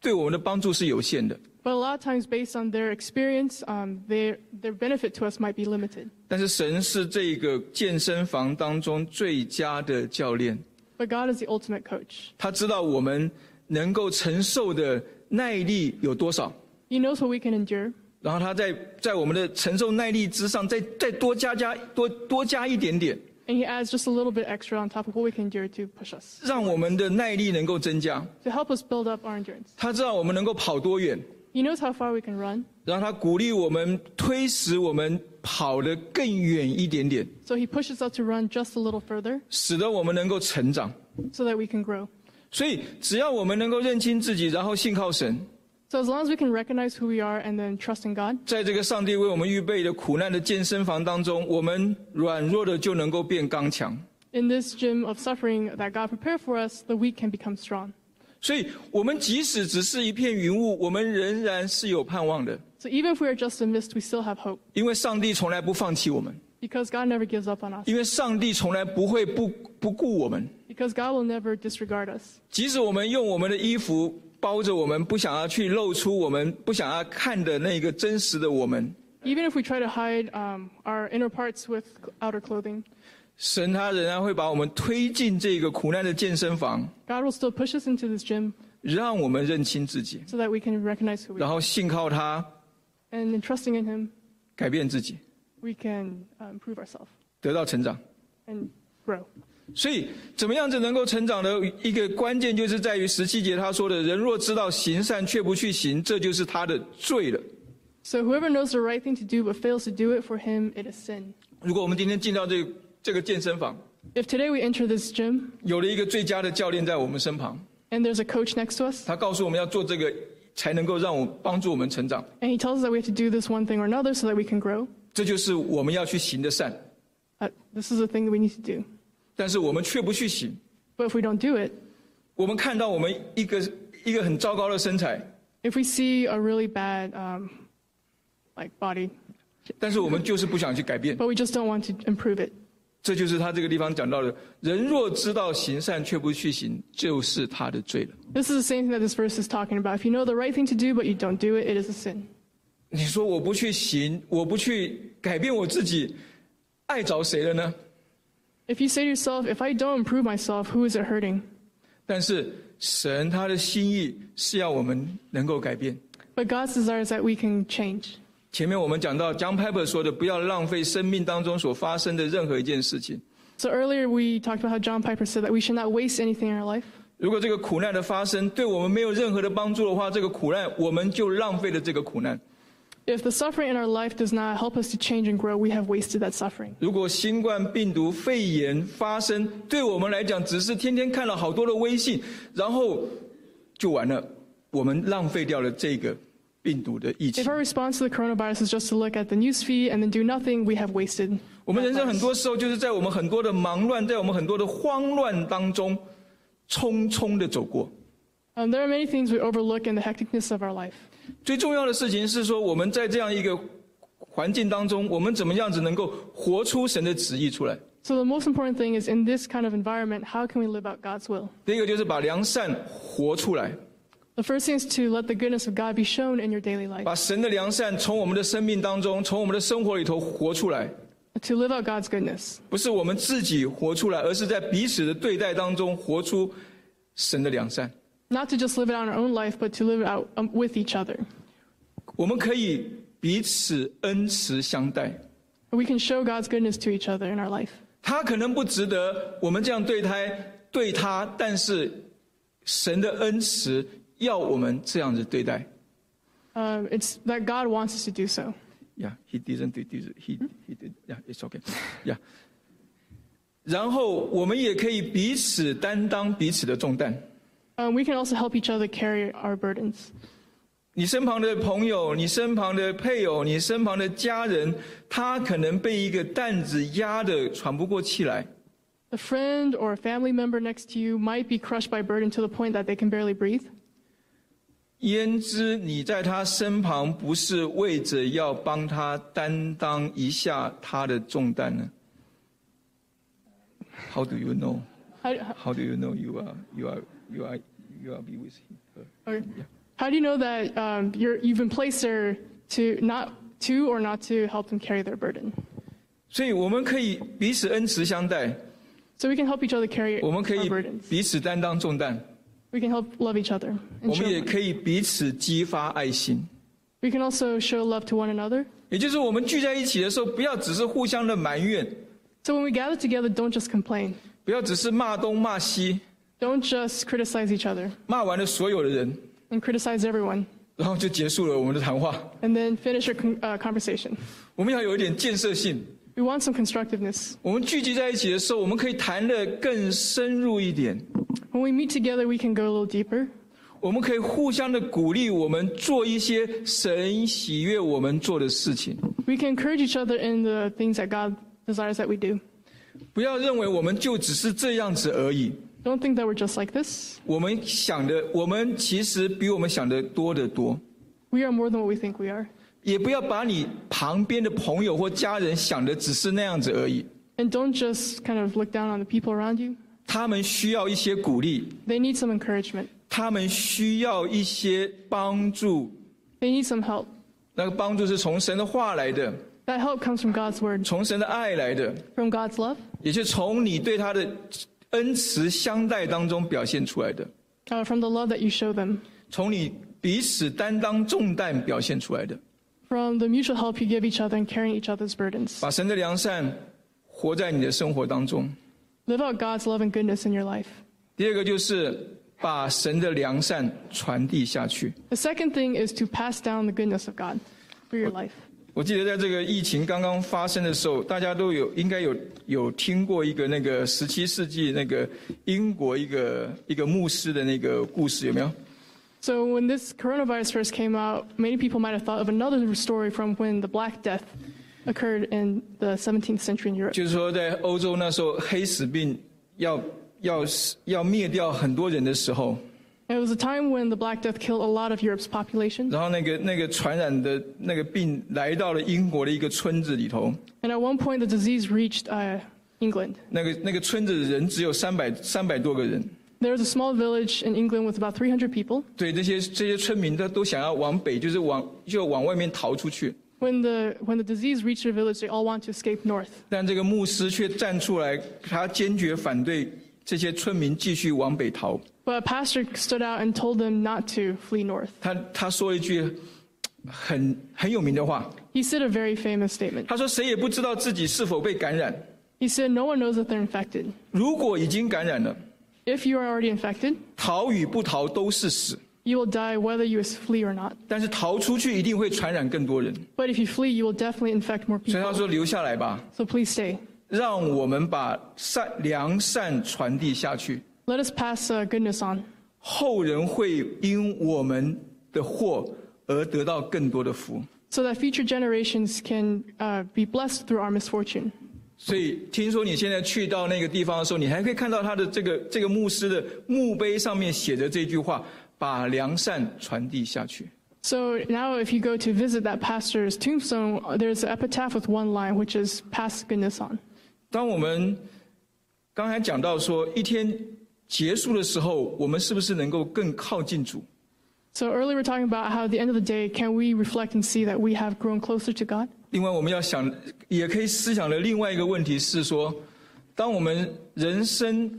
对我们的帮助是有限的。But a lot of times, based on their experience, um, their, their benefit to us might be limited. 但是神是这个健身房当中最佳的教练， But God is the ultimate coach. 他知道我们能够承受的耐力有多少， He knows what we can endure. 然后他在在我们的承受耐力之上，再再多加加多多加一点点， And He adds just a little bit extra on top of what we can endure to push us, 让我们的耐力能够增加。 to help us build up our endurance. 他知道我们能够跑多远， He knows how far we can run, 然后他鼓励我们推使我们跑得更远一点点， so He pushes us to run just a little further 使得我们能够成长。 so that we can grow. 所以，只要我们能够认清自己，然后信靠神， So as long as we can recognize who we are and then trust in God, 在这个上帝为我们预备的苦难的健身房当中，我们软弱的就能够变刚强。 in this gym of suffering that God prepared for us, the weak can become strong. 所以，我们即使只是一片云雾，我们仍然是有盼望的， So even if we are just a mist, we still have hope 因为上帝从来不放弃我们， because God never gives up on us. 因为上帝从来不会不不顾我们。 Because God will never disregard us. 即使我们用我们的衣服包着我们，不想要去露出我们不想要看的那个真实的我们， Even if we try to hide um, our inner parts with outer clothing, 神他仍然会把我们推进这个苦难的健身房，God will still push us into this gym 让我们认清自己，so that we can recognize who we 然 are. 后信靠他 And in trusting in Him, 改变自己，we can uh, improve ourselves 得到成长。and grow. 所以，怎么样子能够成长的一个关键，就是在于十七节他说的：“人若知道行善却不去行，这就是他的罪了。So whoever knows the right thing to do but fails to do it, for him it is sin. ”如果我们今天进到这个这个健身房， If today we enter this gym 有了一个最佳的教练在我们身旁， and there's a coach next to us, 他告诉我们要做这个，才能够让我帮助我们成长。 and he tells us that we have to do this one thing or another so that we can grow, 这就是我们要去行的善， uh, this is the thing that we need to do. 但是我们却不去行。 But if we don't do it, 我们看到我们一个一个很糟糕的身材， if we see a really bad um, like body, 但是我们就是不想去改变。 but we just don't want to improve it. 这就是他这个地方讲到的：人若知道行善却不去行，就是他的罪了。This is the same thing that this verse is talking about. If you know the right thing to do but you don't do it, it is a sin. 你说我不去行，我不去改变我自己，爱着谁了呢？If you say to yourself, if I don't improve myself, who is it hurting? 但是神他的心意是要我们能够改变。But God's desire is that we can change. 前面我们讲到 John Piper 说的，不要浪费生命当中所发生的任何一件事情。So earlier we talked about how John Piper said that we should not waste anything in our life. 如果这个苦难的发生对我们没有任何的帮助的话，这个苦难我们就浪费了这个苦难。If the suffering in our life does not help us to change and grow, we have wasted that suffering. 如果新冠病毒肺炎发生，对我们来讲只是天天看了好多的微信，然后就完了，我们浪费掉了这个病毒的疫情 If。our response to the coronavirus is just to look at the news feed and then do nothing, we have wasted. 我们人生 our 很 lives. 多时候就是在我们很多的忙乱，在我们很多的慌乱当中，匆匆的走过。 Um, there are many things we overlook in the hecticness of our life. 最重要的事情是说，我们在这样一个环境当中，我们怎么样子能够活出神的旨意出来？ So the most important thing is in this kind of environment, how can we live out God's will? 第一个就是把良善活出来， The first thing is to let the goodness of God be shown in your daily life. 把神的良善从我们的生命当中，从我们的生活里头活出来。 To live out God's goodness. 不是我们自己活出来，而是在彼此的对待当中活出神的良善。 Not to just live it out in our own life, but to live it out um, with each other. 我们可以彼此恩慈相待。 We can show God's goodness to each other in our life. 他可能不值得我们这样对他，对他，但是神的恩慈 要我们这样子对待。 Um, it's that God wants us to do so. Yeah, he didn't do this. He he did. Yeah, it's okay. Yeah. 然后我们也可以彼此担当彼此的重担。 Um, we can also help each other carry our burdens. 你身旁的朋友，你身旁的配偶，你身旁的家人，他可能被一个担子压得喘不过气来。 A friend or a family member next to you might be crushed by burden to the point that they can barely breathe. 焉知你在他身旁不是为着要帮他担当一下他的重担呢？How do you know? How, How do you know you are you are you are you are be with him? how do you know that um, you're, you've been placed there to not to or not to help them carry their burden? 所以我们可以彼此恩慈相待，So we can help each other carry 我们可以.彼此担当重担，We can help love each other. And 我 show 们也 love. 可以彼此激发爱心。 We can also show love to one another. 也就是我们聚在一起的时候，不要只是互相的埋怨， So when we gather together, don't just complain. 不要只是骂东骂西， Don't just criticize each other 骂完了所有的人， and criticize everyone 然后就结束了我们的谈话。 and then finish your con- uh, conversation. 我们要有一点建设性。 We want some constructiveness. 我们聚集在一起的时候，我们可以谈得更深入一点， When we meet together, we can go a little deeper. 我们可以互相的鼓励我们做一些神喜悦我们做的事情。 We can encourage each other in the things that God desires that we do. 不要认为我们就只是这样子而已。 Don't think that we're just like this. 我们想的，我们其实比我们想的多得多。 We are more than what we think we are. 也不要把你旁边的朋友或家人想的只是那样子而已。 And don't just kind of look down on the people around you. 他们需要一些鼓励， They need some encouragement. 他们需要一些帮助。 They need some help. 那个帮助是从神的话来的， That help comes from God's word, 从神的爱来的。 from God's love. 也就是从你对他的恩慈相待当中表现出来的， uh, from the love that you show them, 从你彼此担当重担表现出来的， from the mutual help you give each other and carrying each other's burdens. 把神的良善活在你的生活当中。 Live out God's love and goodness in your life. 第二个就是把神的良善传递下去。 The second thing is to pass down the goodness of God through your life. 我记得在这个疫情刚刚发生的时候，大家都有应该有有听过一个那个十七世纪那个英国一个一个牧师的那个故事，有没有？ So when this coronavirus first came out, many people might have thought of another story from when the Black Death occurred in the 17th century in Europe. 就是说，在欧洲那时候黑死病要要要灭掉很多人的时候， It was a time when the Black Death killed a lot of Europe's population. 然后那个那个传染的那个病来到了英国的一个村子里头， And at one point, the disease reached uh, England. 那个那个村子的人只有三百三百多个人。 There was a small village in England with about 300 people. 对这些这些村民，他都想要往北，就是往就往外面逃出去。 When the, when the disease reached their village, they all want to escape north. 但这个牧师却站出来，他坚决反对这些村民继续往北逃。 But a pastor stood out and told them not to flee north. 他他说了一句很很有名的话， He said a very famous statement. 他说：“谁也不知道自己是否被感染。 He said, No one knows that they're infected. 如果已经感染了， If you are already infected, 逃与不逃都是死。 you will die whether you flee or not. 但是逃出去一定会传染更多人。 But if you flee, you will definitely infect more 所以他 people. 说：留下来吧， So please stay. 让我们把善良善传递下去， Let us pass uh, goodness on. 后人会因我们的祸而得到更多的福。 so that future generations can uh, be blessed through our misfortune. 所以听说你现在去到那个地方的时候，你还可以看到他的这个这个牧师的墓碑上面写着这句话： 把良善传递下去。So now, if you go to visit that pastor's tombstone, uh, there's an epitaph with one line, which is "Pass goodness on." 当我们刚才讲到说一天结束的时候，我们是不是能够更靠近主？So earlier, we're talking about how at the end of the day, can we reflect and see that we have grown closer to God? 另外，我们要想，也可以思想的另外一个问题是说，当我们人生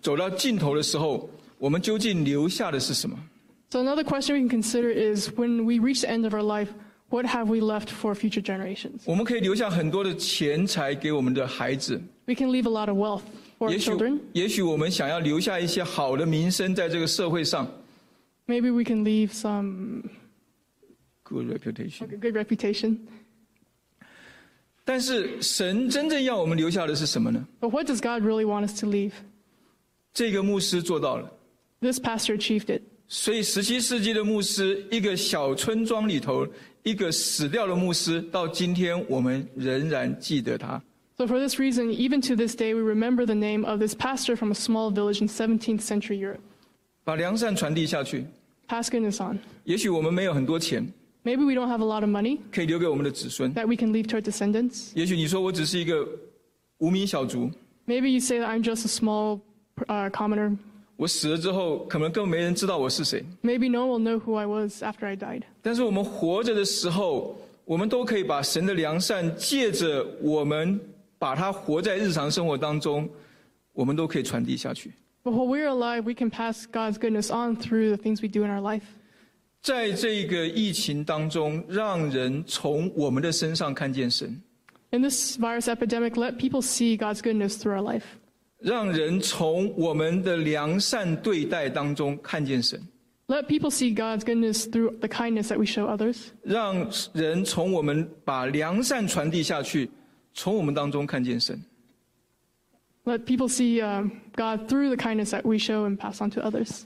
走到尽头的时候，我们究竟留下的是什么？ So another question we can consider is when we reach the end of our life, what have we left for future generations? 我们可以留下很多的钱财给我们的孩子， We can leave a lot of wealth for our 也许 children. 也许我们想要留下一些好的名声在这个社会上 Maybe we can leave some ，good reputation。 good reputation. 但是神真正要我们留下的是什么呢？ But what does God really want us to leave? 这个牧师做到了。 This pastor achieved it. 所以，十七世纪的牧师，一个小村庄里头，一个死掉的牧师，到今天我们仍然记得他。 So for this reason, even to this day, we remember the name of this pastor from a small village in 17th century Europe. 把良善传递下去。 Pass goodness on. 也许我们没有很多钱， Maybe we don't have a lot of money 可以留给我们的子孙。 that we can leave to our descendants. 也许你说我只是一个无名小卒， Maybe you say that I'm just a small uh, commoner. 我死了之后，可能更没人知道我是谁。 Maybe no one will know who I was after I died. 但是我们活着的时候，我们都可以把神的良善借着我们把它活在日常生活当中，我们都可以传递下去。 But while we're alive, we can pass God's goodness on through the things we do in our life. 在这个疫情当中，让人从我们的身上看见神， In this virus epidemic, let people see God's goodness through our life. 让人从我们的良善对待当中看见神，Let people see God's goodness through the kindness that we show others. 让人从我们把良善传递下去，从我们当中看见神。Let people see um, God through the kindness that we show and pass on to others.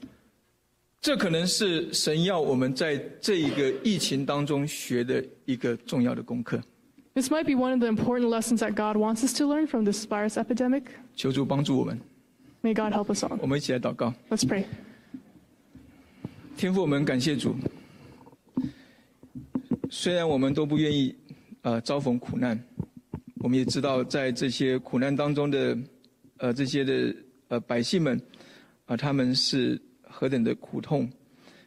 这可能是神要我们在这一个疫情当中学的一个重要的功课。This might be one of the important lessons that God wants us to learn from this virus epidemic. 求主帮助我们， May God help us all. 我们一起来祷告。 Let's pray. 天父，我们感谢主。虽然我们都不愿意，呃，遭逢苦难，我们也知道在这些苦难当中的，呃，这些的呃百姓们，啊、他们是何等的苦痛，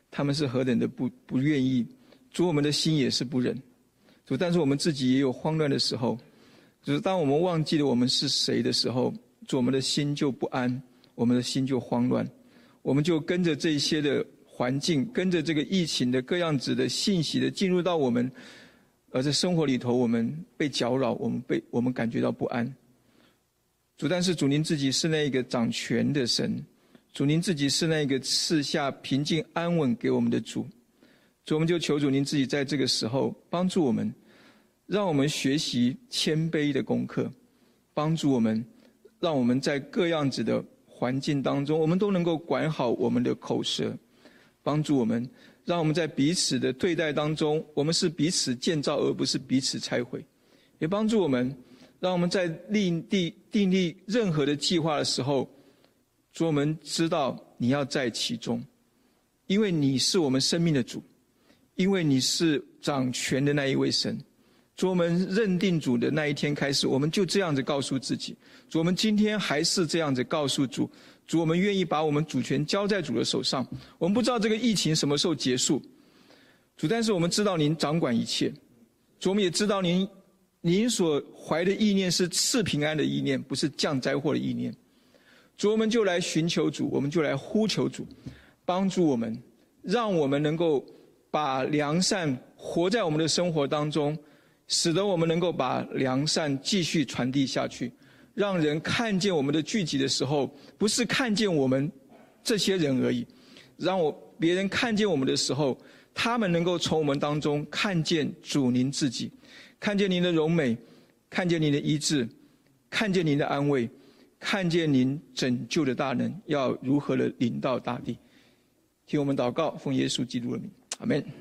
他们是何等的不不愿意。主，我们的心也是不忍。 主，但是我们自己也有慌乱的时候。就是当我们忘记了我们是谁的时候，主我们的心就不安，我们的心就慌乱，我们就跟着这些的环境，跟着这个疫情的各样子的信息的进入到我们，而在生活里头，我们被搅扰，我们被我们感觉到不安。主，但是主您自己是那一个掌权的神，主您自己是那个赐下平静安稳给我们的主，主我们就求主您自己在这个时候帮助我们。让我们学习谦卑的功课，帮助我们，让我们在各样子的环境当中，我们都能够管好我们的口舌，帮助我们，让我们在彼此的对待当中，我们是彼此建造而不是彼此拆毁，也帮助我们，让我们在立地订立任何的计划的时候，主我们知道你要在其中，因为你是我们生命的主，因为你是掌权的那一位神。主，我们认定主的那一天开始，我们就这样子告诉自己：主，我们今天还是这样子告诉主。主，我们愿意把我们主权交在主的手上。我们不知道这个疫情什么时候结束，主，但是我们知道您掌管一切。主，我们也知道您，您所怀的意念是赐平安的意念，不是降灾祸的意念。主，我们就来寻求主，我们就来呼求主，帮助我们，让我们能够把良善活在我们的生活当中。使得我们能够把良善继续传递下去，让人看见我们的聚集的时候，不是看见我们这些人而已，让我别人看见我们的时候，他们能够从我们当中看见主您自己，看见您的荣美，看见您的医治，看见您的安慰，看见您拯救的大能要如何的临到大地。听我们祷告，奉耶稣基督的名，阿门。